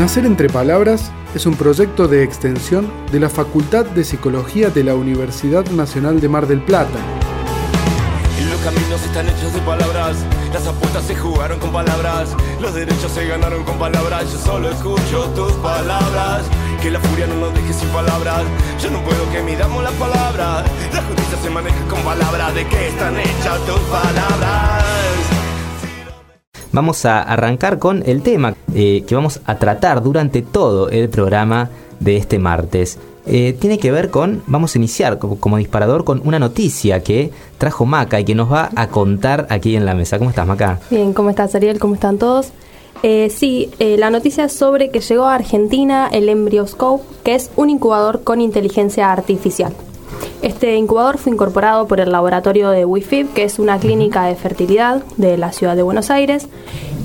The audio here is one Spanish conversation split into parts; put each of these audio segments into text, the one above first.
Nacer entre Palabras es un proyecto de extensión de la Facultad de Psicología de la Universidad Nacional de Mar del Plata. Los caminos están hechos de palabras, las apuestas se jugaron con palabras, los derechos se ganaron con palabras, yo solo escucho tus palabras, que la furia no nos deje sin palabras, yo no puedo que midamos las palabras, la justicia se maneja con palabras, ¿de qué están hechas tus palabras? Vamos a arrancar con el tema eh, que vamos a tratar durante todo el programa de este martes. Eh, tiene que ver con, vamos a iniciar como, disparador con una noticia que trajo Maca y que nos va a contar aquí en la mesa. ¿Cómo estás, Maca? Bien, ¿cómo estás, Ariel? ¿Cómo están todos? Eh, sí, eh, la noticia es sobre que llegó a Argentina el Embryoscope, que es un incubador con inteligencia artificial. Este incubador fue incorporado por el laboratorio de WIFIB, que es una clínica de fertilidad de la ciudad de Buenos Aires,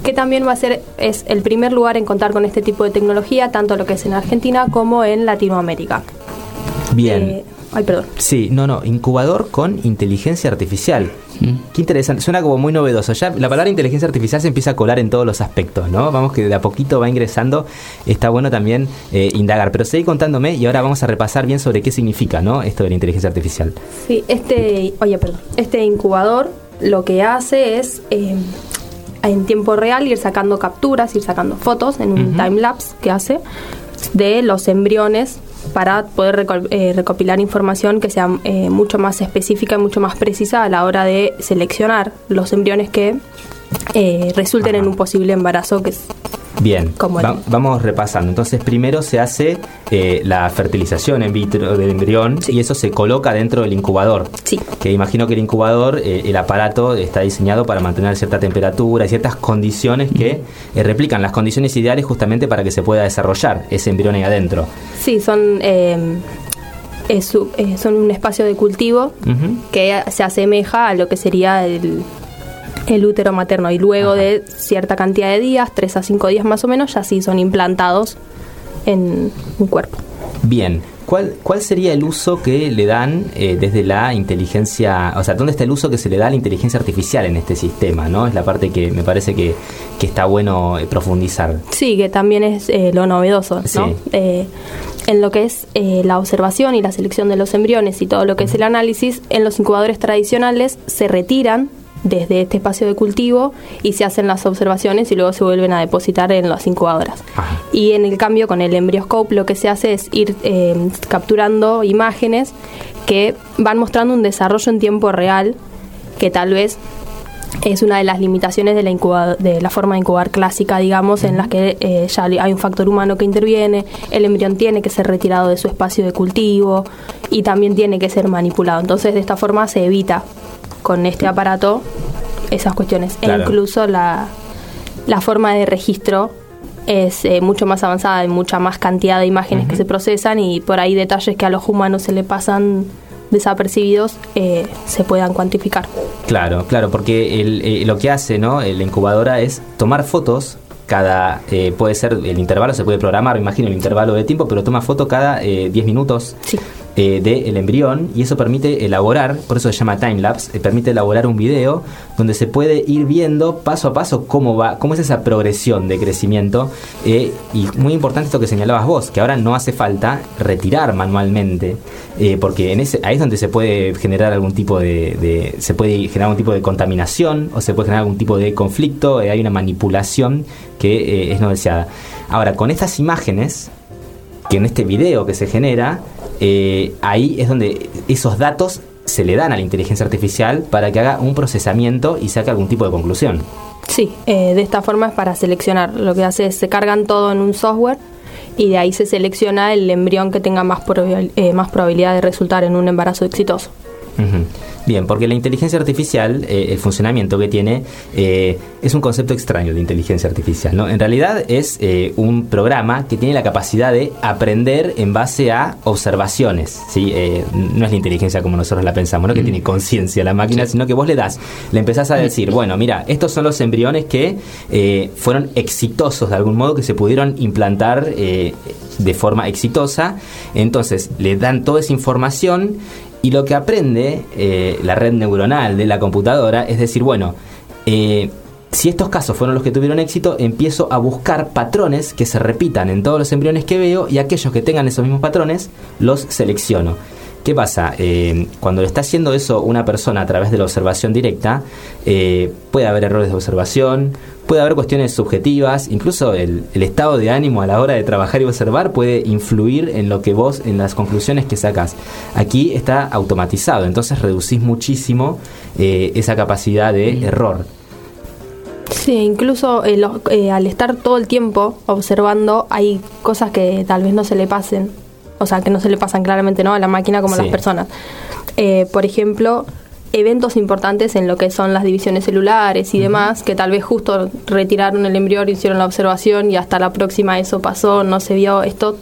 que también va a ser es el primer lugar en contar con este tipo de tecnología, tanto lo que es en Argentina como en Latinoamérica. Bien. Eh, ay, perdón. Sí, no, no, incubador con inteligencia artificial. Mm. Qué interesante, suena como muy novedoso. Ya la palabra inteligencia artificial se empieza a colar en todos los aspectos, ¿no? Vamos que de a poquito va ingresando. Está bueno también eh, indagar. Pero seguí contándome y ahora vamos a repasar bien sobre qué significa, ¿no? Esto de la inteligencia artificial. Sí, este, oye, perdón. Este incubador lo que hace es eh, en tiempo real ir sacando capturas, ir sacando fotos en un time lapse que hace de los embriones para poder eh, recopilar información que sea eh, mucho más específica y mucho más precisa a la hora de seleccionar los embriones que eh, resulten en un posible embarazo que es Bien, Como va- vamos repasando. Entonces, primero se hace eh, la fertilización in vitro del embrión y eso se coloca dentro del incubador. Sí. Que imagino que el incubador, eh, el aparato está diseñado para mantener cierta temperatura y ciertas condiciones que eh, replican las condiciones ideales justamente para que se pueda desarrollar ese embrión ahí adentro. Sí, son, eh, es son un espacio de cultivo que se asemeja a lo que sería el, el útero materno y luego Ajá. de cierta cantidad de días, 3 a 5 días más o menos, ya sí son implantados en un cuerpo. Bien, ¿cuál, ¿cuál sería el uso que le dan eh, desde la inteligencia, o sea, dónde está el uso que se le da a la inteligencia artificial en este sistema? ¿no? Es la parte que me parece que, que está bueno eh, profundizar. Sí, que también es eh, lo novedoso, ¿no? Sí. Eh, en lo que es eh, la observación y la selección de los embriones y todo lo que es el análisis, en los incubadores tradicionales se retiran desde este espacio de cultivo y se hacen las observaciones y luego se vuelven a depositar en las incubadoras. Ajá. Y en el cambio con el Embryoscope lo que se hace es ir eh, capturando imágenes que van mostrando un desarrollo en tiempo real que tal vez es una de las limitaciones de la, incuba- de la forma de incubar clásica, digamos, en las que eh, ya hay un factor humano que interviene, el embrión tiene que ser retirado de su espacio de cultivo y también tiene que ser manipulado. Entonces, de esta forma se evita con este aparato esas cuestiones. Claro. E incluso la, la forma de registro es eh, mucho más avanzada, hay mucha más cantidad de imágenes que se procesan y por ahí detalles que a los humanos se le pasan desapercibidos eh, se puedan cuantificar. Claro, claro, porque el, eh, lo que hace ¿no? la incubadora es tomar fotos. Cada, eh, puede ser, el intervalo se puede programar, me imagino el intervalo de tiempo, pero toma foto cada eh, 10 minutos Sí. Eh, del embrión y eso permite elaborar, por eso se llama timelapse, eh, permite elaborar un video donde se puede ir viendo paso a paso cómo va, cómo es esa progresión de crecimiento eh, y muy importante esto que señalabas vos, que ahora no hace falta retirar manualmente, porque en ese, ahí es donde se puede generar algún tipo de, de- se puede generar algún tipo de contaminación o se puede generar algún tipo de conflicto, hay una manipulación que es no deseada. Ahora, con estas imágenes, que en este video que se genera, eh, ahí es donde esos datos se le dan a la inteligencia artificial para que haga un procesamiento y saque algún tipo de conclusión. Sí, eh, de esta forma es para seleccionar. Lo que hace es se cargan todo en un software y de ahí se selecciona el embrión que tenga más, eh, más probabilidad de resultar en un embarazo exitoso. Bien, porque la inteligencia artificial, eh, el funcionamiento que tiene, eh, es un concepto extraño de inteligencia artificial. ¿no? En realidad es eh, un programa que tiene la capacidad de aprender en base a observaciones. ¿sí? No es la inteligencia como nosotros la pensamos, no que tiene conciencia la máquina, sino que vos le das, le empezás a decir, bueno, mira, estos son los embriones que fueron exitosos de algún modo, que se pudieron implantar de forma exitosa. Entonces le dan toda esa información y lo que aprende eh, la red neuronal de la computadora es decir, bueno, eh, si estos casos fueron los que tuvieron éxito, empiezo a buscar patrones que se repitan en todos los embriones que veo y aquellos que tengan esos mismos patrones los selecciono. ¿Qué pasa? Eh, cuando está haciendo eso una persona a través de la observación directa, puede haber errores de observación, puede haber cuestiones subjetivas, incluso el, estado de ánimo a la hora de trabajar y observar puede influir en lo que vos, en las conclusiones que sacas. Aquí está automatizado, entonces reducís muchísimo eh, esa capacidad de error. Sí, incluso al estar todo el tiempo observando, hay cosas que tal vez no se le pasen o sea, que no se le pasan claramente ¿no? a la máquina como a las personas. Eh, por ejemplo, eventos importantes en lo que son las divisiones celulares y demás, que tal vez justo retiraron el embrión, hicieron la observación y hasta la próxima eso pasó, no se vio, esto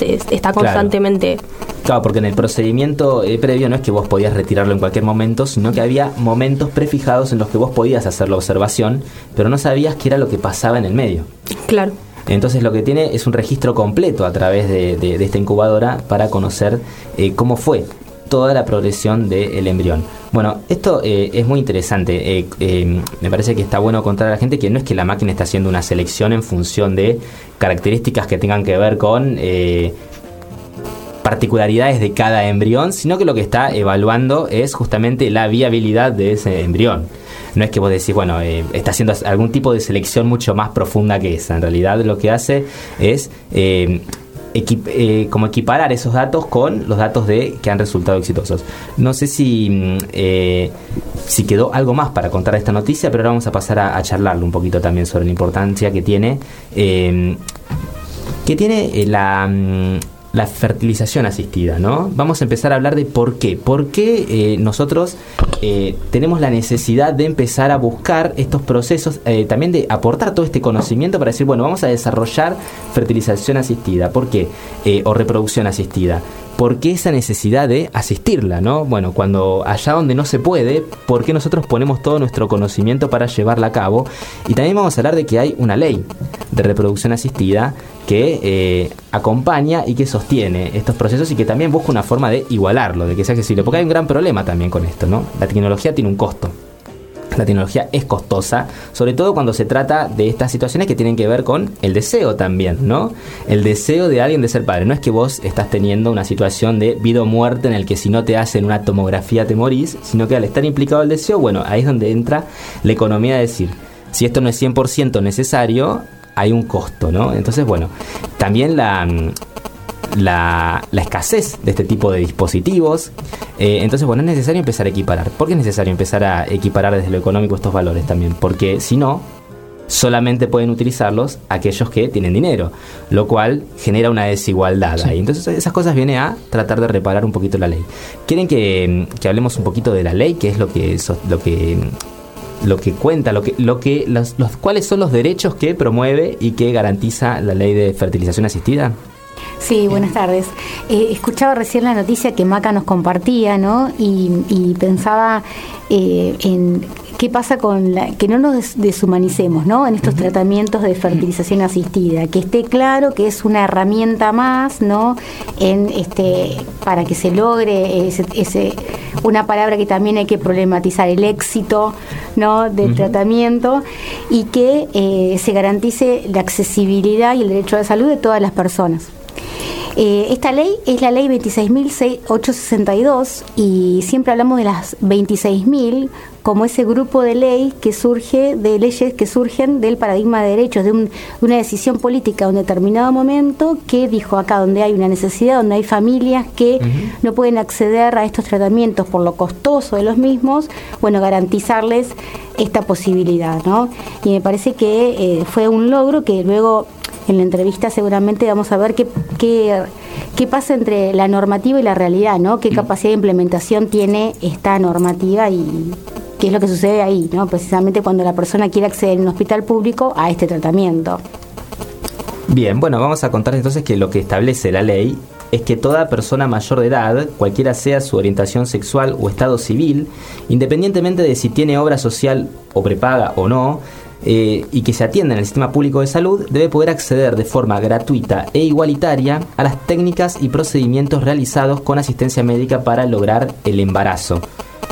está constantemente... Claro. porque en el procedimiento eh, previo no es que vos podías retirarlo en cualquier momento, sino que había momentos prefijados en los que vos podías hacer la observación, pero no sabías qué era lo que pasaba en el medio. Claro. Entonces lo que tiene es un registro completo a través de, esta incubadora para conocer eh, cómo fue toda la progresión del embrión. Bueno, esto eh, es muy interesante. Eh, me parece que está bueno contar a la gente que no es que la máquina está haciendo una selección en función de características que tengan que ver con particularidades de cada embrión, sino que lo que está evaluando es justamente la viabilidad de ese embrión no es que vos decís, bueno, eh, está haciendo algún tipo de selección mucho más profunda que esa. En realidad lo que hace es... Eh, eh, como equiparar esos datos con los datos de que han resultado exitosos. No sé si, mm, si quedó algo más para contar esta noticia, pero ahora vamos a pasar a, a charlarlo un poquito también sobre la importancia que tiene que tiene la, mm, la fertilización asistida, ¿no? Vamos a empezar a hablar de por qué. ¿Por qué eh, nosotros eh, tenemos la necesidad de empezar a buscar estos procesos, eh, también de aportar todo este conocimiento para decir, bueno, vamos a desarrollar fertilización asistida. ¿Por qué? o reproducción asistida. ¿Por qué esa necesidad de asistirla, no? Bueno, cuando allá donde no se puede, ¿por qué nosotros ponemos todo nuestro conocimiento para llevarla a cabo? Y también vamos a hablar de que hay una ley de reproducción asistida que eh, acompaña y que sostiene estos procesos y que también busca una forma de igualarlo, de que sea accesible. Porque hay un gran problema también con esto, ¿no? La tecnología tiene un costo la tecnología es costosa, sobre todo cuando se trata de estas situaciones que tienen que ver con el deseo también, ¿no? El deseo de alguien de ser padre. No es que vos estás teniendo una situación de vida o muerte en el que si no te hacen una tomografía te morís, sino que al estar implicado el deseo, bueno, ahí es donde entra la economía de decir, si esto no es 100% necesario, hay un costo, ¿no? Entonces, bueno, también la la, escasez de este tipo de dispositivos. Eh, entonces, bueno, es necesario empezar a equiparar. ¿Por qué es necesario empezar a equiparar desde lo económico estos valores también? Porque si no, solamente pueden utilizarlos aquellos que tienen dinero, lo cual genera una desigualdad ahí. Entonces esas cosas vienen a tratar de reparar un poquito la ley. ¿Quieren que, hablemos un poquito de la ley? ¿Qué es lo que, lo que lo que cuenta, lo que, lo que, los, los, cuáles son los derechos que promueve y que garantiza la ley de fertilización asistida? Sí, buenas tardes. Eh, escuchaba recién la noticia que Maca nos compartía, ¿no? Y, pensaba eh, en qué pasa con la, que no nos deshumanicemos, ¿no? En estos tratamientos de fertilización asistida, que esté claro que es una herramienta más, ¿no? En este para que se logre ese, una palabra que también hay que problematizar el éxito, ¿no? Del tratamiento y que eh, se garantice la accesibilidad y el derecho a la salud de todas las personas. Eh, esta ley es la ley 26.862 y siempre hablamos de las 26.000 como ese grupo de ley que surge, de leyes que surgen del paradigma de derechos, de, una decisión política en un determinado momento que dijo acá donde hay una necesidad, donde hay familias que no pueden acceder a estos tratamientos por lo costoso de los mismos, bueno, garantizarles esta posibilidad, ¿no? Y me parece que eh, fue un logro que luego en la entrevista seguramente vamos a ver qué, qué, pasa entre la normativa y la realidad, ¿no? Qué capacidad de implementación tiene esta normativa y qué es lo que sucede ahí, ¿no? Precisamente cuando la persona quiere acceder en un hospital público a este tratamiento. Bien, bueno, vamos a contar entonces que lo que establece la ley es que toda persona mayor de edad, cualquiera sea su orientación sexual o estado civil, independientemente de si tiene obra social o prepaga o no, eh, y que se atienda en el sistema público de salud debe poder acceder de forma gratuita e igualitaria a las técnicas y procedimientos realizados con asistencia médica para lograr el embarazo.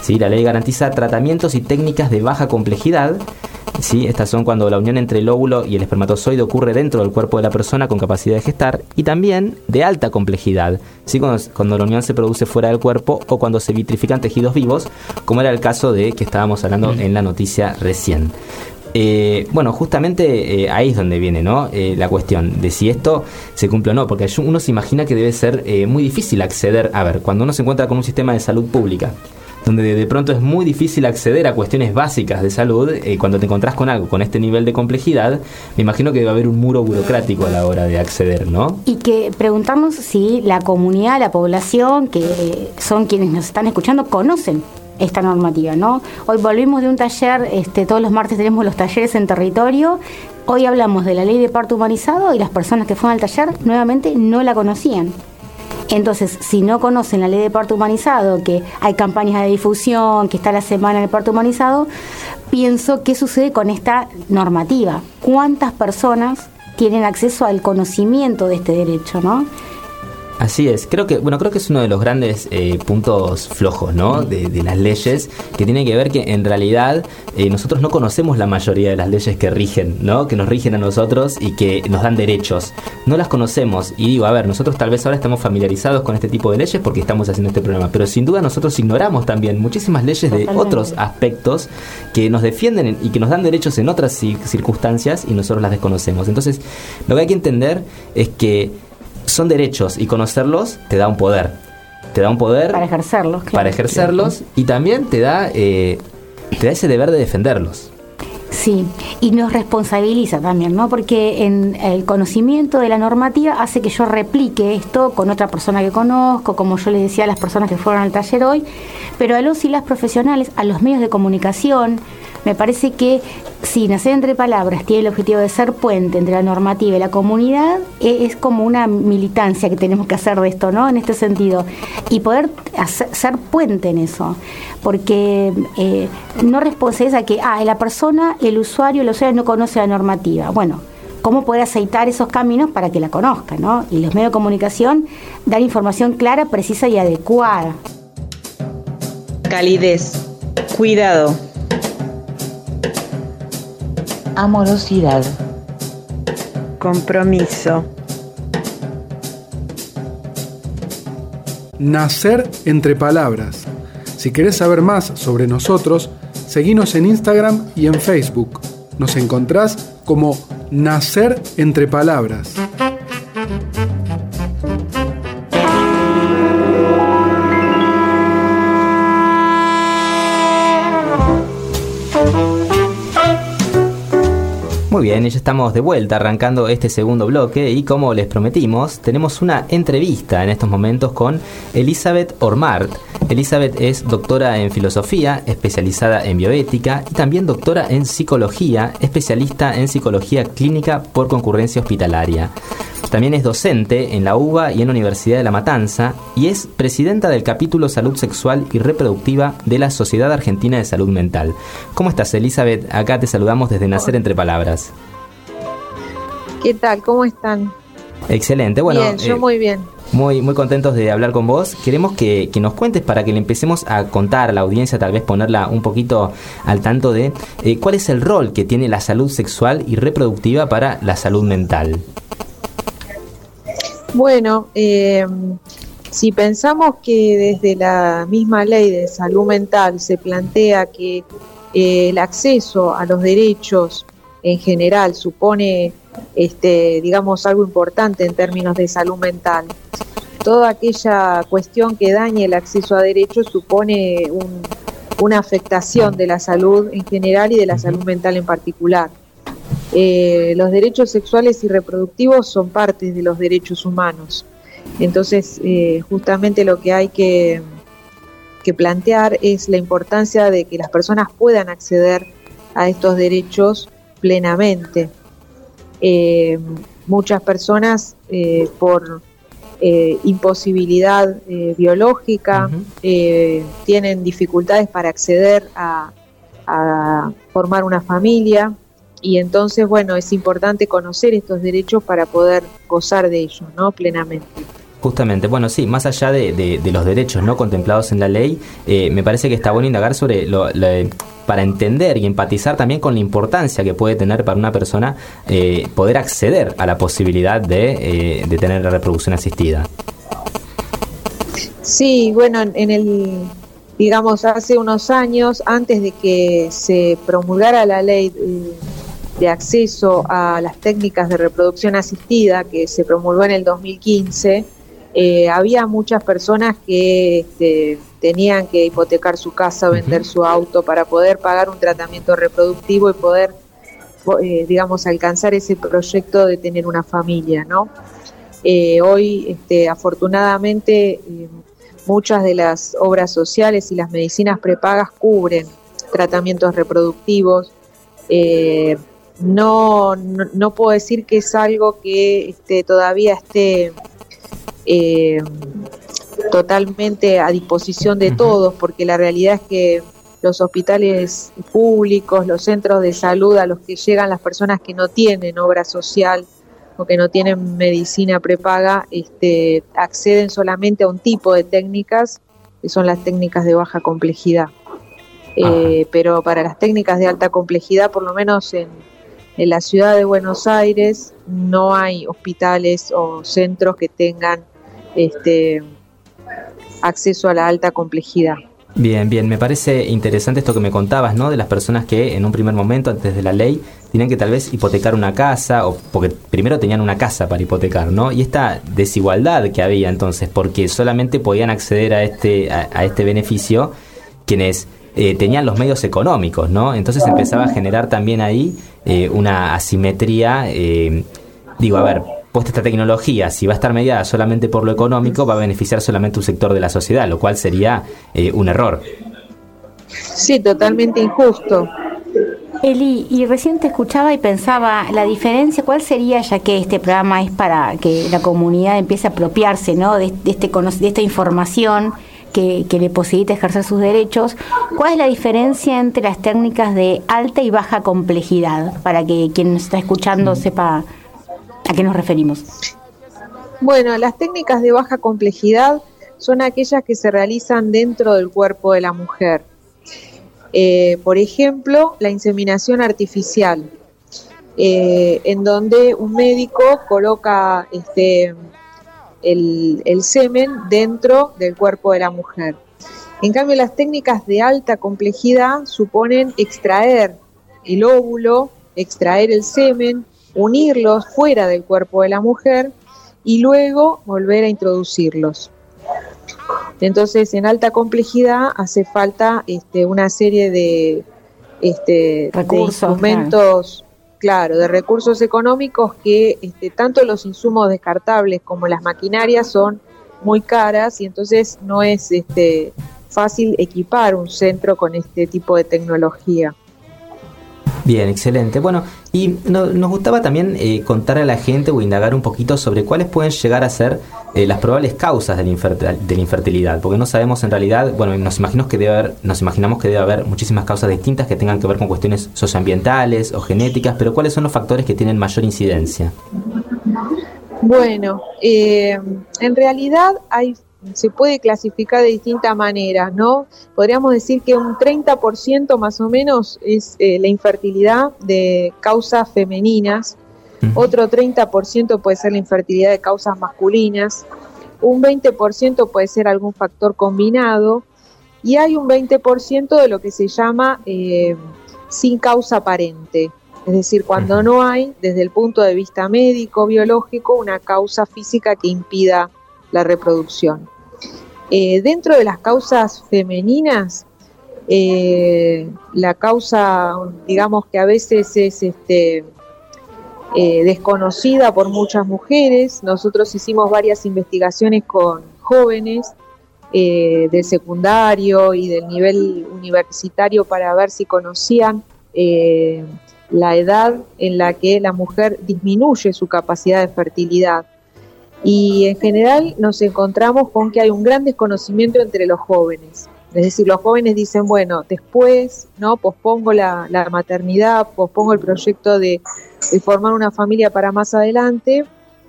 ¿Sí? La ley garantiza tratamientos y técnicas de baja complejidad ¿sí? Estas son cuando la unión entre el óvulo y el espermatozoide ocurre dentro del cuerpo de la persona con capacidad de gestar y también de alta complejidad, ¿sí? cuando, cuando la unión se produce fuera del cuerpo o cuando se vitrifican tejidos vivos, como era el caso de que estábamos hablando en la noticia recién. Eh, bueno, justamente eh, ahí es donde viene ¿no? Eh, la cuestión de si esto se cumple o no, porque uno se imagina que debe ser muy difícil acceder, a ver, cuando uno se encuentra con un sistema de salud pública, donde de pronto es muy difícil acceder a cuestiones básicas de salud, cuando te encontrás con algo con este nivel de complejidad, me imagino que debe haber un muro burocrático a la hora de acceder, ¿no? Y que preguntarnos si la comunidad, la población, que son quienes nos están escuchando, conocen esta normativa, ¿no? Hoy volvimos de un taller, este, todos los martes tenemos los talleres en territorio. Hoy hablamos de la ley de parto humanizado y las personas que fueron al taller nuevamente no la conocían. Entonces, si no conocen la ley de parto humanizado, que hay campañas de difusión, que está la semana del parto humanizado, pienso qué sucede con esta normativa. ¿Cuántas personas tienen acceso al conocimiento de este derecho, no? Así es, creo que, bueno, creo que es uno de los grandes eh, puntos flojos, ¿no? De, las leyes, que tiene que ver que en realidad eh, nosotros no conocemos la mayoría de las leyes que rigen, ¿no? Que nos rigen a nosotros y que nos dan derechos. No las conocemos. Y digo, a ver, nosotros tal vez ahora estamos familiarizados con este tipo de leyes porque estamos haciendo este programa, pero sin duda nosotros ignoramos también muchísimas leyes de otros aspectos que nos defienden y que nos dan derechos en otras circunstancias y nosotros las desconocemos. Entonces, lo que hay que entender es que son derechos y conocerlos te da un poder. Te da un poder para ejercerlos. Para ejercerlos y también te da, eh, te da ese deber de defenderlos. Sí, y nos responsabiliza también, ¿no? Porque en el conocimiento de la normativa hace que yo replique esto con otra persona que conozco, como yo le decía a las personas que fueron al taller hoy, pero a los y las profesionales, a los medios de comunicación, me parece que si Nacer entre Palabras tiene el objetivo de ser puente entre la normativa y la comunidad, e, es como una militancia que tenemos que hacer de esto, ¿no? En este sentido. Y poder ser puente en eso. Porque eh, no responsabiliza que, ah, la persona, el usuario, el usuario no conoce la normativa. Bueno, cómo poder aceitar esos caminos para que la conozca, ¿no? Y los medios de comunicación dar información clara, precisa y adecuada. Calidez, cuidado amorosidad, compromiso. Nacer entre palabras. Si querés saber más sobre nosotros, seguinos en Instagram y en Facebook. Nos encontrás como Nacer entre Palabras. Muy bien, ya estamos de vuelta arrancando este segundo bloque y como les prometimos, tenemos una entrevista en estos momentos con Elizabeth Ormart. Elizabeth es doctora en filosofía, especializada en bioética y también doctora en psicología, especialista en psicología clínica por concurrencia hospitalaria. También es docente en la UBA y en la Universidad de La Matanza y es presidenta del capítulo Salud Sexual y Reproductiva de la Sociedad Argentina de Salud Mental. ¿Cómo estás, Elizabeth? Acá te saludamos desde Nacer Entre Palabras. ¿Qué tal? ¿Cómo están? Excelente, bueno. Bien, yo eh, muy bien. Muy, muy contentos de hablar con vos. Queremos que, nos cuentes para que le empecemos a contar a la audiencia, tal vez ponerla un poquito al tanto de eh, cuál es el rol que tiene la salud sexual y reproductiva para la salud mental. Bueno, eh, si pensamos que desde la misma ley de salud mental se plantea que eh, el acceso a los derechos en general supone, este, digamos, algo importante en términos de salud mental, toda aquella cuestión que dañe el acceso a derechos supone una afectación de la salud en general y de la salud mental en particular. Eh, los derechos sexuales y reproductivos son parte de los derechos humanos. Entonces, eh, justamente lo que hay que, plantear es la importancia de que las personas puedan acceder a estos derechos plenamente. Eh, muchas personas por imposibilidad biológica tienen dificultades para acceder a formar una familia y entonces, bueno, es importante conocer estos derechos para poder gozar de ellos, ¿no? Plenamente. Justamente, bueno, sí, más allá de, de, los derechos no contemplados en la ley, eh, me parece que está bueno indagar sobre lo, para entender y empatizar también con la importancia que puede tener para una persona eh, poder acceder a la posibilidad de, de tener la reproducción asistida. Sí, bueno, en el, digamos, hace unos años, antes de que se promulgara la ley de acceso a las técnicas de reproducción asistida, que se promulgó en el 2015, eh, había muchas personas que este, tenían que hipotecar su casa vender su auto para poder pagar un tratamiento reproductivo y poder, eh, digamos, alcanzar ese proyecto de tener una familia, ¿no? Eh, hoy, este, afortunadamente, muchas de las obras sociales y las medicinas prepagas cubren tratamientos reproductivos. no, no, puedo decir que es algo que este, todavía esté eh, totalmente a disposición de todos, porque la realidad es que los hospitales públicos, los centros de salud a los que llegan las personas que no tienen obra social o que no tienen medicina prepaga, este, acceden solamente a un tipo de técnicas, que son las técnicas de baja complejidad. Eh, pero para las técnicas de alta complejidad, por lo menos en, en la ciudad de Buenos Aires, no hay hospitales o centros que tengan este, acceso a la alta complejidad. Bien, bien, me parece interesante esto que me contabas, ¿no? De las personas que en un primer momento, antes de la ley, tenían que tal vez hipotecar una casa, o porque primero tenían una casa para hipotecar, ¿no? Y esta desigualdad que había entonces, porque solamente podían acceder a este, a, este beneficio quienes eh, tenían los medios económicos, ¿no? Entonces empezaba a generar también ahí eh, una asimetría, eh, digo, a ver, puesta esta tecnología, si va a estar mediada solamente por lo económico, va a beneficiar solamente un sector de la sociedad, lo cual sería eh, un error. Sí, totalmente injusto. Eli, y recién te escuchaba y pensaba, la diferencia, ¿cuál sería, ya que este programa es para que la comunidad empiece a apropiarse ¿no? de, este, de esta información que, que, le posibilita ejercer sus derechos? ¿Cuál es la diferencia entre las técnicas de alta y baja complejidad? Para que quien nos está escuchando sepa ¿A qué nos referimos? Bueno, las técnicas de baja complejidad son aquellas que se realizan dentro del cuerpo de la mujer. Eh, por ejemplo, la inseminación artificial, eh, en donde un médico coloca este, el, el semen dentro del cuerpo de la mujer. En cambio, las técnicas de alta complejidad suponen extraer el óvulo, extraer el semen, unirlos fuera del cuerpo de la mujer y luego volver a introducirlos. Entonces, en alta complejidad hace falta este, una serie de, este, recursos, instrumentos, claro. de recursos económicos que este, tanto los insumos descartables como las maquinarias son muy caras y entonces no es este, fácil equipar un centro con este tipo de tecnología. Bien, excelente. Bueno, y nos gustaba también eh, contar a la gente o indagar un poquito sobre cuáles pueden llegar a ser eh, las probables causas de la, infertilidad, porque no sabemos en realidad, bueno, nos imaginamos que debe haber, nos imaginamos que debe haber muchísimas causas distintas que tengan que ver con cuestiones socioambientales o genéticas, pero ¿cuáles son los factores que tienen mayor incidencia? Bueno, eh, en realidad hay se puede clasificar de distintas maneras, ¿no? Podríamos decir que un 30% más o menos es eh, la infertilidad de causas femeninas, otro 30% puede ser la infertilidad de causas masculinas, un 20% puede ser algún factor combinado. Y hay un 20% de lo que se llama eh, sin causa aparente, es decir, cuando no hay, desde el punto de vista médico, biológico, una causa física que impida la reproducción. Eh, dentro de las causas femeninas, eh, la causa, digamos que a veces es este, eh, desconocida por muchas mujeres. Nosotros hicimos varias investigaciones con jóvenes del secundario y del nivel universitario para ver si conocían la edad en la que la mujer disminuye su capacidad de fertilidad y en general nos encontramos con que hay un gran desconocimiento entre los jóvenes. Es decir, los jóvenes dicen, bueno, después, ¿no? Pospongo la, maternidad, pospongo el proyecto de, formar una familia para más adelante,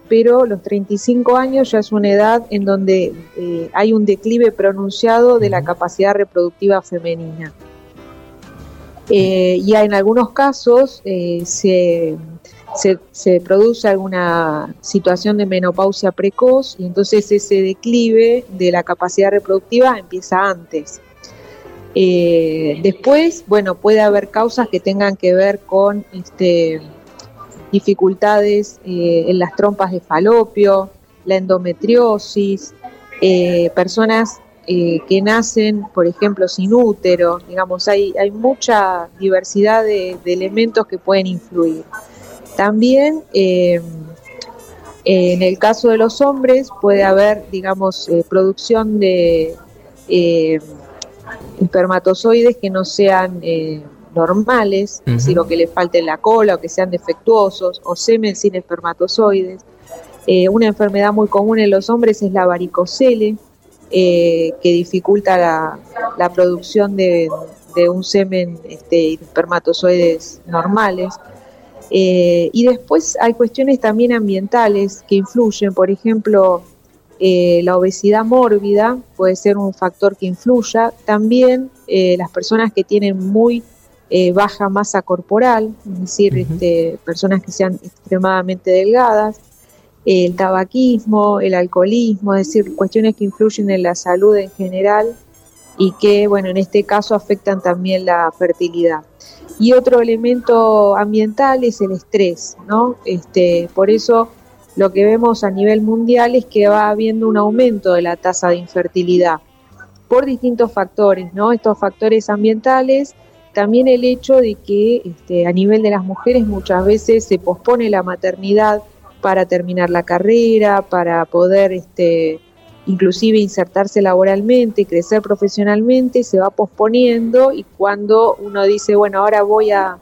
pero los 35 años ya es una edad en donde eh, hay un declive pronunciado de la capacidad reproductiva femenina. Eh, y en algunos casos eh, se, se, produce alguna situación de menopausia precoz y entonces ese declive de la capacidad reproductiva empieza antes. después, bueno, puede haber causas que tengan que ver con este, dificultades eh, en las trompas de falopio, la endometriosis, eh, personas eh, que nacen, por ejemplo, sin útero, digamos, hay, hay mucha diversidad de, elementos que pueden influir. También en el caso de los hombres puede haber, digamos, producción de espermatozoides que no sean normales, lo que le falte en la cola o que sean defectuosos, o semen sin espermatozoides. Eh, una enfermedad muy común en los hombres es la varicocele, eh, que dificulta la, producción de, un semen este, y espermatozoides normales. Eh, y después hay cuestiones también ambientales que influyen, por ejemplo, la obesidad mórbida puede ser un factor que influya. También las personas que tienen muy eh, baja masa corporal, es decir, este, personas que sean extremadamente delgadas, el tabaquismo, el alcoholismo, es decir, cuestiones que influyen en la salud en general y que, bueno, en este caso afectan también la fertilidad. Y otro elemento ambiental es el estrés, ¿no? Este, por eso lo que vemos a nivel mundial es que va habiendo un aumento de la tasa de infertilidad por distintos factores, ¿no? Estos factores ambientales también el hecho de que este, a nivel de las mujeres muchas veces se pospone la maternidad para terminar la carrera, para poder este, inclusive insertarse laboralmente, crecer profesionalmente, se va posponiendo y cuando uno dice, bueno, ahora voy a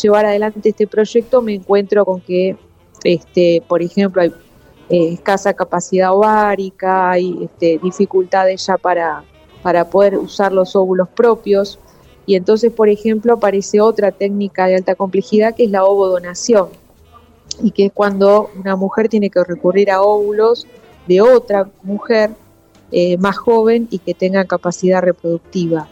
llevar adelante este proyecto, me encuentro con que, este, por ejemplo, hay eh, escasa capacidad ovárica, hay este, dificultades ya para, para poder usar los óvulos propios. Y entonces, por ejemplo, aparece otra técnica de alta complejidad que es la ovodonación, y que es cuando una mujer tiene que recurrir a óvulos de otra mujer eh, más joven y que tenga capacidad reproductiva.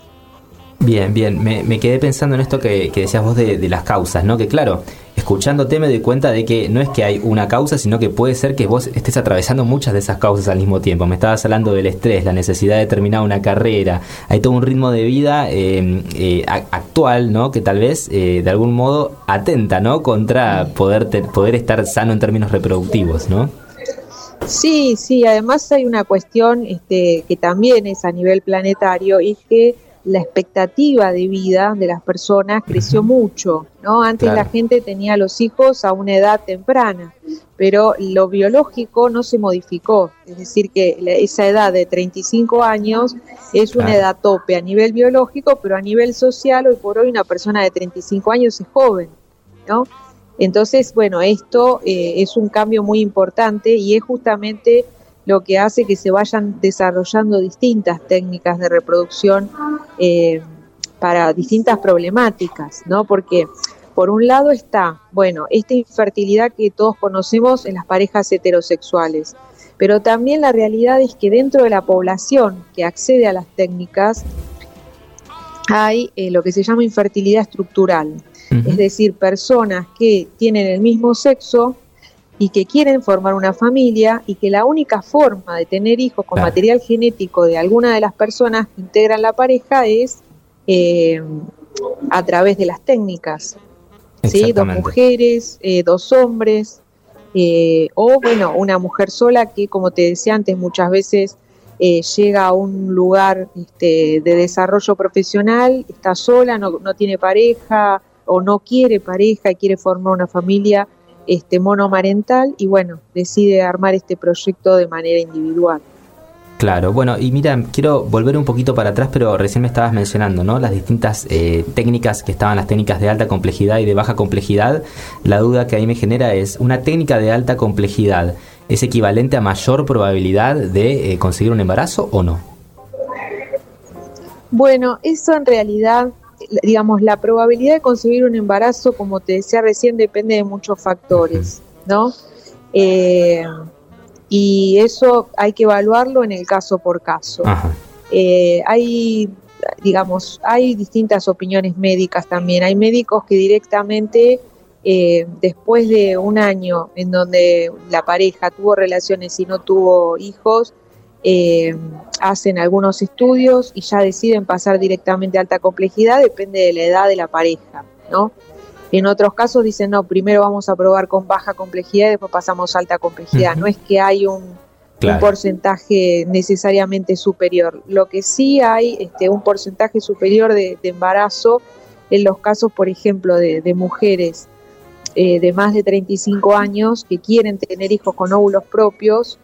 Bien, bien, me, quedé pensando en esto que, decías vos de, las causas, ¿no? Que claro, escuchándote me doy cuenta de que no es que hay una causa, sino que puede ser que vos estés atravesando muchas de esas causas al mismo tiempo. Me estabas hablando del estrés, la necesidad de terminar una carrera. Hay todo un ritmo de vida eh, eh, actual, ¿no? Que tal vez de algún modo atenta, ¿no? Contra poder, poder estar sano en términos reproductivos, ¿no? Sí, sí, además hay una cuestión este, que también es a nivel planetario y es que la expectativa de vida de las personas creció mucho, ¿no? Antes la gente tenía los hijos a una edad temprana, pero lo biológico no se modificó, es decir, que esa edad de 35 años es una edad tope a nivel biológico, pero a nivel social hoy por hoy una persona de 35 años es joven, ¿no? Entonces, bueno, esto eh, es un cambio muy importante y es justamente lo que hace que se vayan desarrollando distintas técnicas de reproducción eh, para distintas problemáticas, ¿no? Porque por un lado está, bueno, esta infertilidad que todos conocemos en las parejas heterosexuales, pero también la realidad es que dentro de la población que accede a las técnicas hay eh, lo que se llama infertilidad estructural, es decir, personas que tienen el mismo sexo, y que quieren formar una familia y que la única forma de tener hijos con material genético de alguna de las personas que integran la pareja es eh, a través de las técnicas. ¿sí? Dos mujeres, eh, dos hombres, eh, o bueno, una mujer sola que, como te decía antes, muchas veces llega a un lugar este, de desarrollo profesional, está sola, no, no tiene pareja o no quiere pareja y quiere formar una familia este monomarental y bueno, decide armar este proyecto de manera individual. Claro, bueno, y mira, quiero volver un poquito para atrás, pero recién me estabas mencionando, ¿no? Las distintas eh, técnicas que estaban, las técnicas de alta complejidad y de baja complejidad. La duda que ahí me genera es, ¿una técnica de alta complejidad es equivalente a mayor probabilidad de eh, conseguir un embarazo o no? Bueno, eso en realidad digamos, la probabilidad de conseguir un embarazo, como te decía recién, depende de muchos factores, ¿no? Eh, y eso hay que evaluarlo en el caso por caso. Eh, hay, digamos, hay distintas opiniones médicas también. Hay médicos que directamente, eh, después de un año en donde la pareja tuvo relaciones y no tuvo hijos, eh, hacen algunos estudios y ya deciden pasar directamente a alta complejidad, depende de la edad de la pareja, ¿no? En otros casos dicen, no, primero vamos a probar con baja complejidad y después pasamos a alta complejidad. No es que hay un, porcentaje necesariamente superior. Lo que sí hay este, un porcentaje superior de, embarazo en los casos, por ejemplo, de, mujeres eh, de más de 35 años que quieren tener hijos con óvulos propios,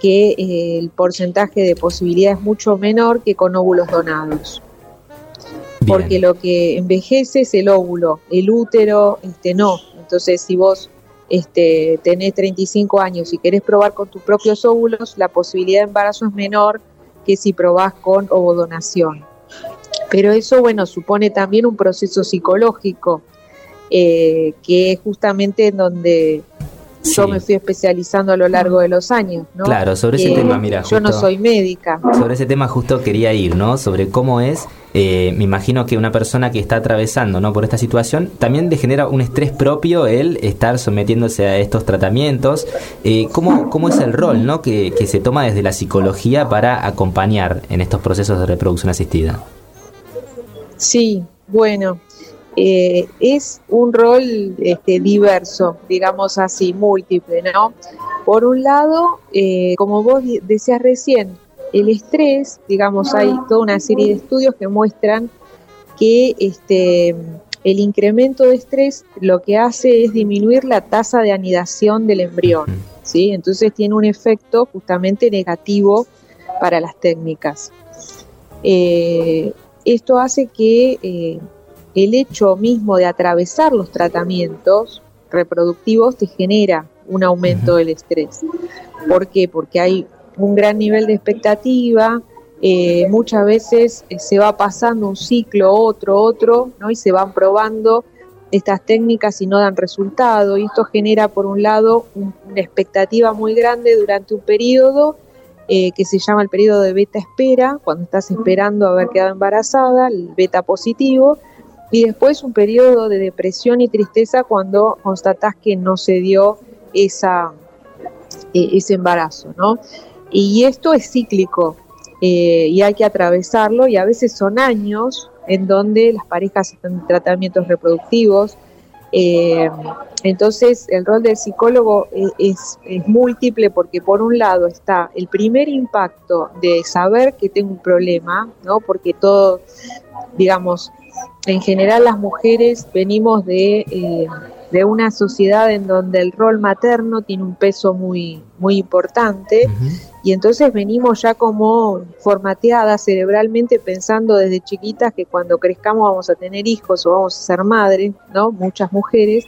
que eh, el porcentaje de posibilidad es mucho menor que con óvulos donados porque lo que envejece es el óvulo, el útero este no. Entonces, si vos este, tenés 35 años y querés probar con tus propios óvulos, la posibilidad de embarazo es menor que si probás con ovodonación. Pero eso, bueno, supone también un proceso psicológico, eh, que es justamente en donde yo me fui especializando a lo largo de los años, ¿no? Claro, sobre ese tema, mira. yo no soy médica. Sobre ese tema justo quería ir, ¿no? Sobre cómo es, eh, me imagino que una persona que está atravesando, ¿no? Por esta situación, también le genera un estrés propio el estar sometiéndose a estos tratamientos. Eh, ¿cómo, ¿Cómo es el rol, ¿no? Que, que se toma desde la psicología para acompañar en estos procesos de reproducción asistida? Sí, bueno, eh, es un rol este, diverso, digamos así, múltiple, ¿no? Por un lado, eh, como vos decías recién, el estrés, digamos, hay toda una serie de estudios que muestran que este, el incremento de estrés lo que hace es disminuir la tasa de anidación del embrión, ¿sí? Entonces tiene un efecto justamente negativo para las técnicas. Eh, esto hace que el hecho mismo de atravesar los tratamientos reproductivos te genera un aumento del estrés. ¿Por qué? Porque hay un gran nivel de expectativa, eh, muchas veces eh, se va pasando un ciclo, otro, otro, ¿no? y se van probando estas técnicas y no dan resultado, y esto genera, por un lado, una expectativa muy grande durante un periodo eh, que se llama el periodo de beta espera, cuando estás esperando haber quedado embarazada, el beta positivo, y después un periodo de depresión y tristeza cuando constatás que no se dio esa, e, ese embarazo, ¿no? Y esto es cíclico eh, y hay que atravesarlo y a veces son años en donde las parejas están en tratamientos reproductivos. Eh, entonces el rol del psicólogo e, es, es, múltiple porque por un lado está el primer impacto de saber que tengo un problema, ¿no? Porque todo, digamos, en general las mujeres venimos eh, de, una sociedad en donde el rol materno tiene un peso muy, muy importante y entonces venimos ya como formateadas cerebralmente pensando desde chiquitas que cuando crezcamos vamos a tener hijos o vamos a ser madres, ¿no? Muchas mujeres.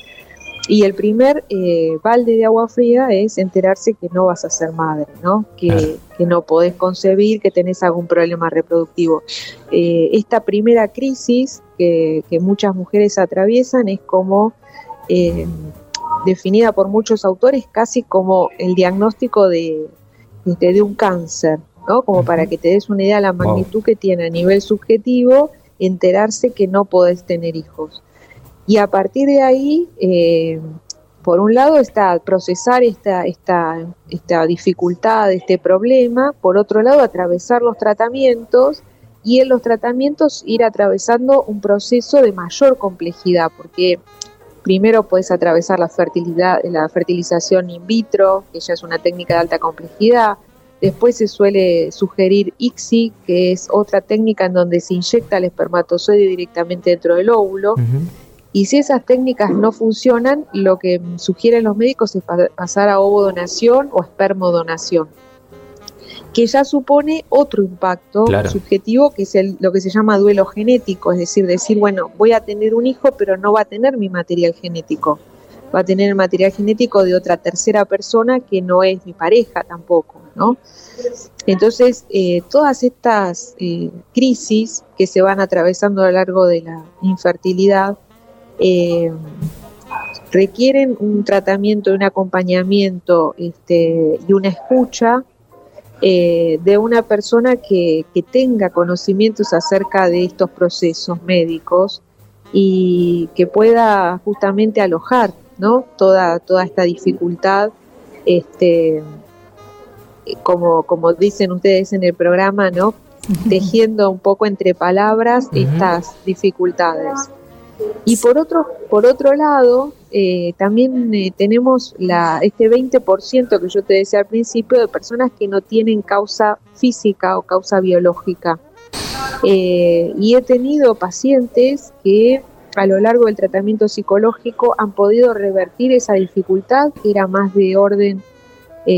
Y el primer eh, balde de agua fría es enterarse que no vas a ser madre, ¿no? Que, que no podés concebir, que tenés algún problema reproductivo. Eh, esta primera crisis que, muchas mujeres atraviesan es como eh, definida por muchos autores casi como el diagnóstico de, de, un cáncer, ¿no? Como para que te des una idea de la magnitud que tiene a nivel subjetivo enterarse que no podés tener hijos. Y a partir de ahí, eh, por un lado está procesar esta, esta, esta dificultad, este problema, por otro lado atravesar los tratamientos y en los tratamientos ir atravesando un proceso de mayor complejidad, porque primero puedes atravesar la fertilidad, la fertilización in vitro, que ya es una técnica de alta complejidad, Después se suele sugerir ICSI, que es otra técnica en donde se inyecta el espermatozoide directamente dentro del óvulo. Y si esas técnicas no funcionan, lo que sugieren los médicos es pasar a ovodonación o espermodonación, que ya supone otro impacto subjetivo, que es el, lo que se llama duelo genético, es decir, decir, bueno, voy a tener un hijo, pero no va a tener mi material genético, va a tener el material genético de otra tercera persona que no es mi pareja tampoco, ¿no? Entonces, eh, todas estas eh, crisis que se van atravesando a lo largo de la infertilidad, eh, requieren un tratamiento, un acompañamiento este, y una escucha eh, de una persona que, que, tenga conocimientos acerca de estos procesos médicos y que pueda justamente alojar ¿no? toda, toda esta dificultad, este, como, como dicen ustedes en el programa, ¿no? tejiendo un poco entre palabras estas dificultades. Y por otro, por otro lado, eh, también eh, tenemos la, este 20% que yo te decía al principio de personas que no tienen causa física o causa biológica. Eh, y he tenido pacientes que a lo largo del tratamiento psicológico han podido revertir esa dificultad, que era más de orden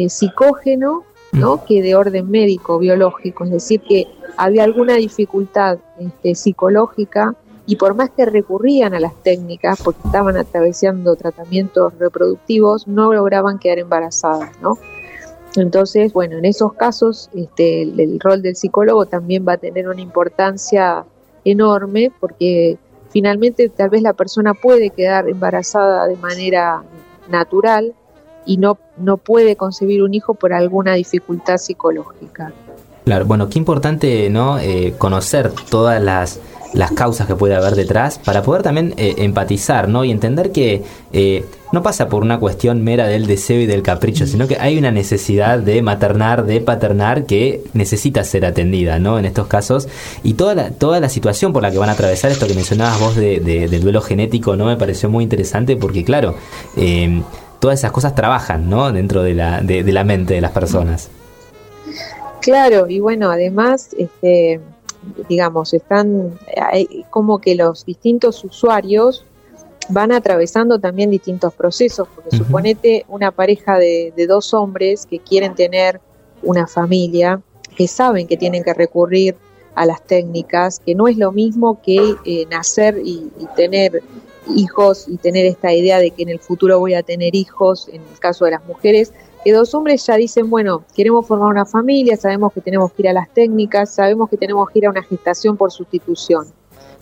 psicógeno ¿no? que de orden médico, biológico. Es decir, que había alguna dificultad este, psicológica y por más que recurrían a las técnicas, porque estaban atravesando tratamientos reproductivos, no lograban quedar embarazadas, ¿no? Entonces, bueno, en esos casos este, el, rol del psicólogo también va a tener una importancia enorme porque finalmente tal vez la persona puede quedar embarazada de manera natural y no, no puede concebir un hijo por alguna dificultad psicológica. Claro, bueno, qué importante no eh, conocer todas las las causas que puede haber detrás, para poder también eh, empatizar, ¿no? Y entender que eh, no pasa por una cuestión mera del deseo y del capricho, sino que hay una necesidad de maternar, de paternar que necesita ser atendida, ¿no? En estos casos. Y toda la, toda la situación por la que van a atravesar, esto que mencionabas vos de, del duelo genético, ¿no? Me pareció muy interesante porque, claro, eh, todas esas cosas trabajan, ¿no? Dentro de la, de, de la mente de las personas. Claro, y bueno, además, este digamos, están como que los distintos usuarios van atravesando también distintos procesos, porque suponete una pareja de, dos hombres que quieren tener una familia, que saben que tienen que recurrir a las técnicas, que no es lo mismo que eh, nacer y, tener hijos y tener esta idea de que en el futuro voy a tener hijos, en el caso de las mujeres, que dos hombres ya dicen, bueno, queremos formar una familia, sabemos que tenemos que ir a las técnicas, sabemos que tenemos que ir a una gestación por sustitución.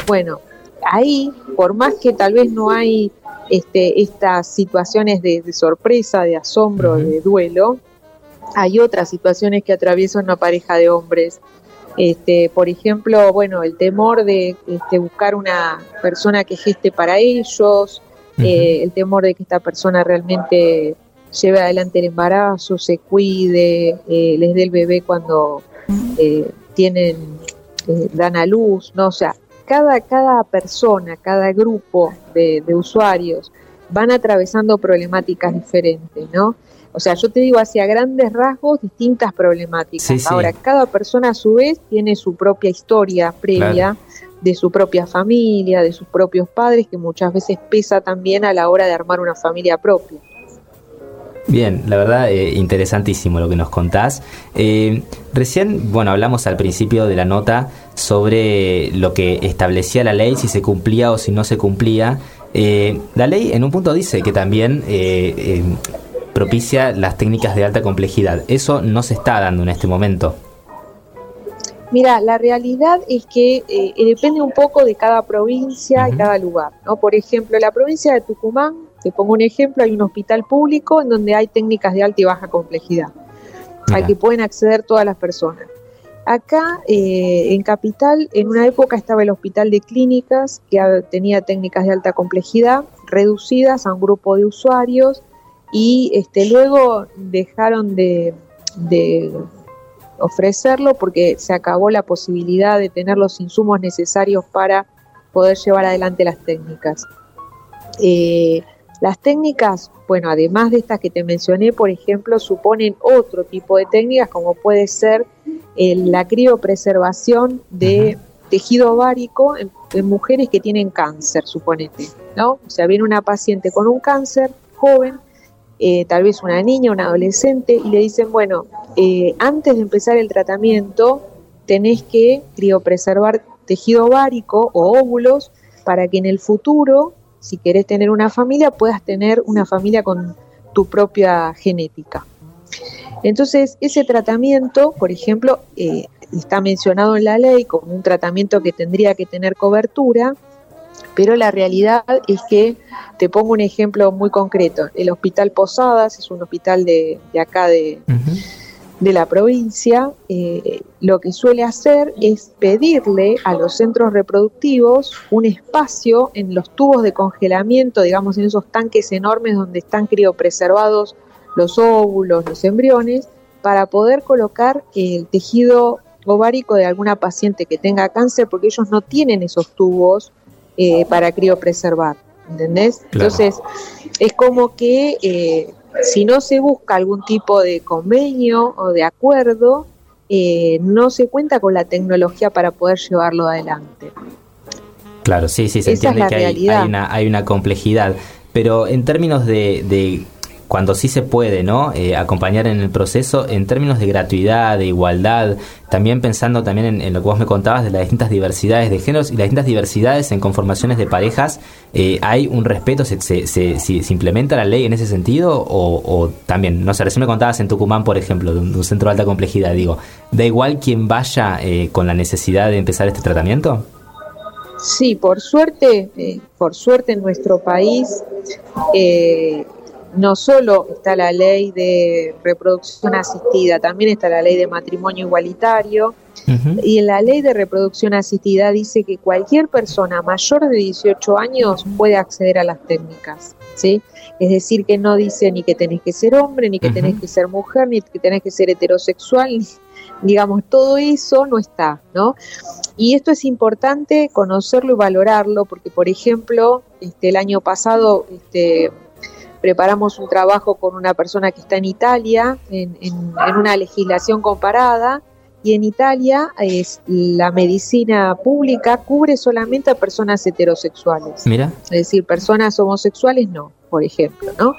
Bueno, ahí, por más que tal vez no hay este, estas situaciones de, sorpresa, de asombro, de duelo, hay otras situaciones que atraviesan una pareja de hombres. Este, por ejemplo, bueno, el temor de este, buscar una persona que geste para ellos, eh, el temor de que esta persona realmente lleve adelante el embarazo, se cuide, eh, les dé el bebé cuando eh, tienen, eh, dan a luz, ¿no? O sea, cada, cada persona, cada grupo de, usuarios van atravesando problemáticas diferentes, ¿no? O sea, yo te digo hacia grandes rasgos distintas problemáticas. Ahora, cada persona a su vez tiene su propia historia previa de su propia familia, de sus propios padres, que muchas veces pesa también a la hora de armar una familia propia. Bien, la verdad, eh, interesantísimo lo que nos contás. Eh, recién, bueno, hablamos al principio de la nota sobre lo que establecía la ley, si se cumplía o si no se cumplía. Eh, la ley en un punto dice que también propicia las técnicas de alta complejidad. Eso no se está dando en este momento. Mira, la realidad es que depende un poco de cada provincia y cada lugar. ¿no? Por ejemplo, la provincia de Tucumán te pongo un ejemplo, hay un hospital público en donde hay técnicas de alta y baja complejidad, al que pueden acceder todas las personas. Acá eh, en Capital, en una época estaba el hospital de clínicas que tenía técnicas de alta complejidad reducidas a un grupo de usuarios y este, luego dejaron de, ofrecerlo porque se acabó la posibilidad de tener los insumos necesarios para poder llevar adelante las técnicas. Eh, las técnicas, bueno, además de estas que te mencioné, por ejemplo, suponen otro tipo de técnicas como puede ser la criopreservación de tejido ovárico en, mujeres que tienen cáncer, suponete, ¿no? O sea, viene una paciente con un cáncer joven, eh, tal vez una niña, un adolescente, y le dicen, bueno, eh, antes de empezar el tratamiento tenés que criopreservar tejido ovárico o óvulos para que en el futuro si querés tener una familia, puedas tener una familia con tu propia genética. Entonces, ese tratamiento, por ejemplo, eh, está mencionado en la ley como un tratamiento que tendría que tener cobertura, Pero la realidad es que, te pongo un ejemplo muy concreto, el Hospital Posadas es un hospital de, de acá de, de la provincia, eh, lo que suele hacer es pedirle a los centros reproductivos un espacio en los tubos de congelamiento, digamos en esos tanques enormes donde están criopreservados los óvulos, los embriones, para poder colocar el tejido ovárico de alguna paciente que tenga cáncer, porque ellos no tienen esos tubos eh, para criopreservar, ¿entendés? Entonces, es como que eh, si no se busca algún tipo de convenio o de acuerdo, eh, no se cuenta con la tecnología para poder llevarlo adelante. Claro, sí, sí, se entiende que hay, una, hay una complejidad. Pero en términos de cuando sí se puede, ¿no? Eh, acompañar en el proceso en términos de gratuidad, de igualdad, también pensando también en, lo que vos me contabas de las distintas diversidades de géneros y las distintas diversidades en conformaciones de parejas, eh, ¿hay un respeto? ¿Se, implementa la ley en ese sentido? O, también, no sé, recién me contabas en Tucumán, por ejemplo, de un, centro de alta complejidad, digo, ¿da igual quien vaya eh, con la necesidad de empezar este tratamiento? Sí, por suerte, por suerte en nuestro país no solo está la ley de reproducción asistida, también está la ley de matrimonio igualitario. Y en la ley de reproducción asistida dice que cualquier persona mayor de 18 años puede acceder a las técnicas. ¿sí? Es decir, que no dice ni que tenés que ser hombre, ni que tenés que ser mujer, ni que tenés que ser heterosexual, digamos, todo eso no está, ¿no? Y esto es importante conocerlo y valorarlo, porque, por ejemplo, este, el año pasado, este, preparamos un trabajo con una persona que está en Italia, en, una legislación comparada, y en Italia es la medicina pública cubre solamente a personas heterosexuales. Mira. Es decir, personas homosexuales no, por ejemplo, ¿no?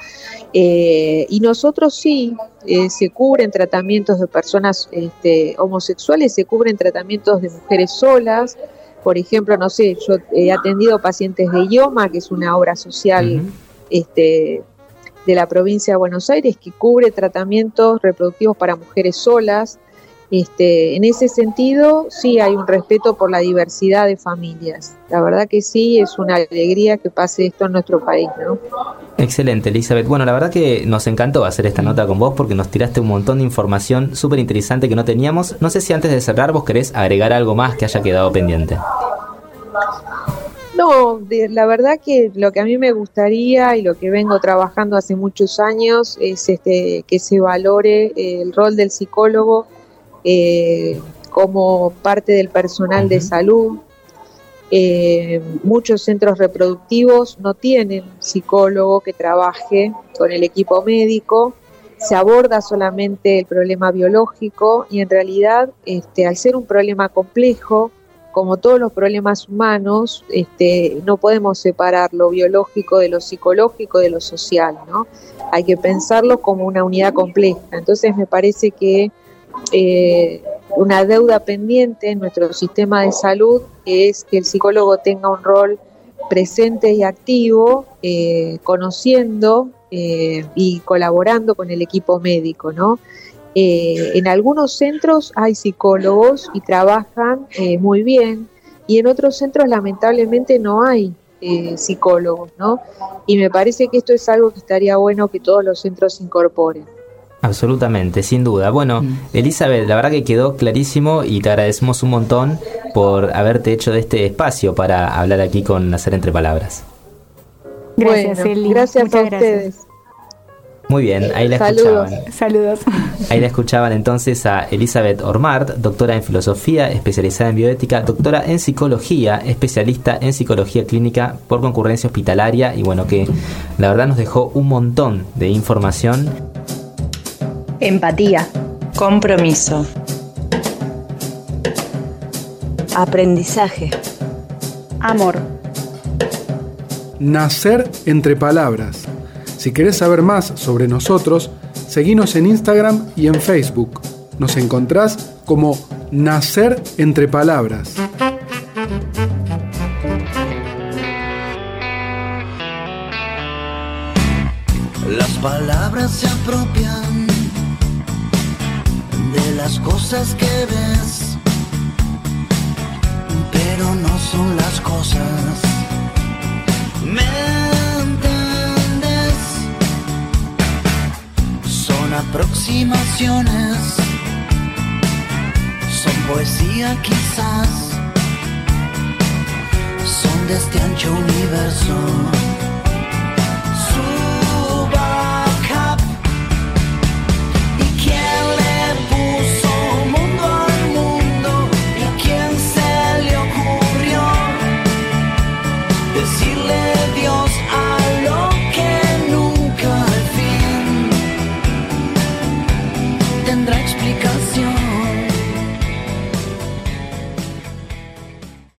Eh, y nosotros sí, eh, se cubren tratamientos de personas este, homosexuales, se cubren tratamientos de mujeres solas. Por ejemplo, no sé, yo he atendido pacientes de IOMA, que es una obra social este, de la provincia de Buenos Aires que cubre tratamientos reproductivos para mujeres solas. Este, en ese sentido, sí hay un respeto por la diversidad de familias. La verdad que sí, es una alegría que pase esto en nuestro país. ¿no? Excelente, Elizabeth. Bueno, la verdad que nos encantó hacer esta nota con vos porque nos tiraste un montón de información súper interesante que no teníamos. No sé si antes de cerrar vos querés agregar algo más que haya quedado pendiente. No, la verdad que lo que a mí me gustaría y lo que vengo trabajando hace muchos años es este, que se valore el rol del psicólogo eh, como parte del personal de salud. Eh, muchos centros reproductivos no tienen psicólogo que trabaje con el equipo médico, se aborda solamente el problema biológico y en realidad este, al ser un problema complejo, como todos los problemas humanos, este, no podemos separar lo biológico de lo psicológico de lo social, ¿no? Hay que pensarlo como una unidad compleja. Entonces me parece que eh, una deuda pendiente en nuestro sistema de salud es que el psicólogo tenga un rol presente y activo, eh, conociendo eh, y colaborando con el equipo médico, ¿no? Eh, en algunos centros hay psicólogos y trabajan eh, muy bien y en otros centros lamentablemente no hay eh, psicólogos, ¿no? Y me parece que esto es algo que estaría bueno que todos los centros incorporen. Absolutamente, sin duda. Bueno, mm. Elizabeth, la verdad que quedó clarísimo y te agradecemos un montón por haberte hecho de este espacio para hablar aquí con Nacer Entre Palabras. Gracias, Gracias a ustedes. Muy bien, ahí la escuchaban. Saludos. Ahí la escuchaban entonces a Elizabeth Ormart, doctora en filosofía, especializada en bioética, doctora en psicología, especialista en psicología clínica por concurrencia hospitalaria y bueno, que la verdad nos dejó un montón de información. Empatía. Compromiso. Aprendizaje. Amor. Nacer entre palabras si querés saber más sobre nosotros, seguinos en Instagram y en Facebook. Nos encontrás como Nacer entre Palabras. Las palabras se apropian de las cosas que ves, pero no son las cosas aproximaciones son poesía quizás, son de este ancho universo.